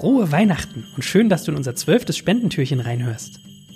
frohe Weihnachten und schön, dass du in unser zwölftes Spendentürchen reinhörst.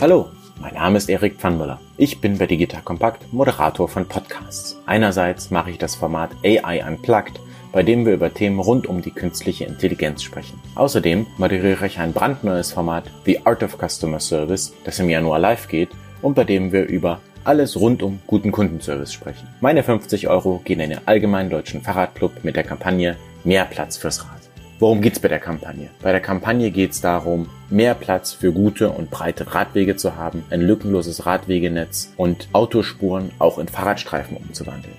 Hallo, mein Name ist Erik Pfannmüller. Ich bin bei Digital Compact Moderator von Podcasts. Einerseits mache ich das Format AI Unplugged, bei dem wir über Themen rund um die künstliche Intelligenz sprechen. Außerdem moderiere ich ein brandneues Format The Art of Customer Service, das im Januar live geht und bei dem wir über alles rund um guten Kundenservice sprechen. Meine 50 Euro gehen in den allgemeinen deutschen Fahrradclub mit der Kampagne Mehr Platz fürs Rad. Worum geht's bei der Kampagne? Bei der Kampagne geht es darum, mehr Platz für gute und breite Radwege zu haben, ein lückenloses Radwegenetz und Autospuren auch in Fahrradstreifen umzuwandeln.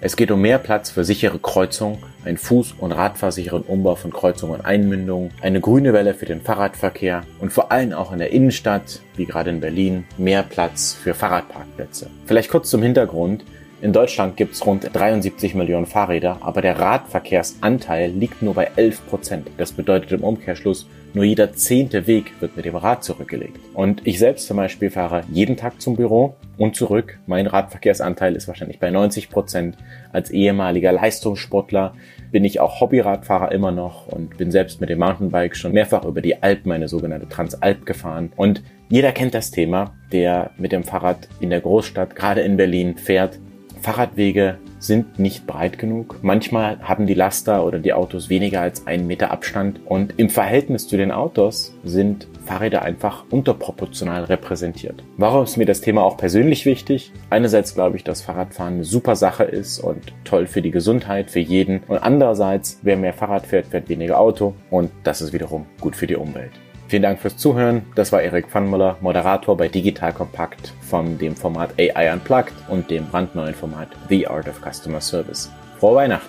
Es geht um mehr Platz für sichere Kreuzungen, einen Fuß- und radfahrsicheren Umbau von Kreuzungen und Einmündungen, eine grüne Welle für den Fahrradverkehr und vor allem auch in der Innenstadt, wie gerade in Berlin, mehr Platz für Fahrradparkplätze. Vielleicht kurz zum Hintergrund. In Deutschland gibt es rund 73 Millionen Fahrräder, aber der Radverkehrsanteil liegt nur bei 11 Prozent. Das bedeutet im Umkehrschluss, nur jeder zehnte Weg wird mit dem Rad zurückgelegt. Und ich selbst zum Beispiel fahre jeden Tag zum Büro und zurück. Mein Radverkehrsanteil ist wahrscheinlich bei 90 Prozent. Als ehemaliger Leistungssportler bin ich auch Hobbyradfahrer immer noch und bin selbst mit dem Mountainbike schon mehrfach über die Alpen, meine sogenannte Transalp gefahren. Und jeder kennt das Thema, der mit dem Fahrrad in der Großstadt, gerade in Berlin, fährt Fahrradwege sind nicht breit genug. Manchmal haben die Laster oder die Autos weniger als einen Meter Abstand und im Verhältnis zu den Autos sind Fahrräder einfach unterproportional repräsentiert. Warum ist mir das Thema auch persönlich wichtig? Einerseits glaube ich, dass Fahrradfahren eine super Sache ist und toll für die Gesundheit, für jeden. Und andererseits, wer mehr Fahrrad fährt, fährt weniger Auto und das ist wiederum gut für die Umwelt. Vielen Dank fürs Zuhören. Das war Erik Pfannmüller, Moderator bei Digital Kompakt von dem Format AI Unplugged und dem brandneuen Format The Art of Customer Service. Frohe Weihnachten!